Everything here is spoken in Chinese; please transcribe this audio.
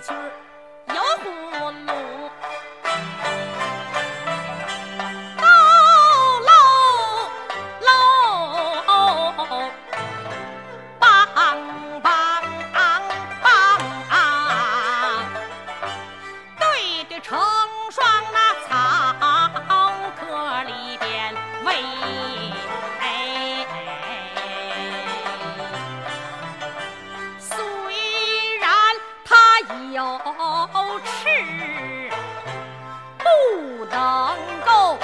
曲儿有葫芦，梆梆梆，对的成。有吃不能够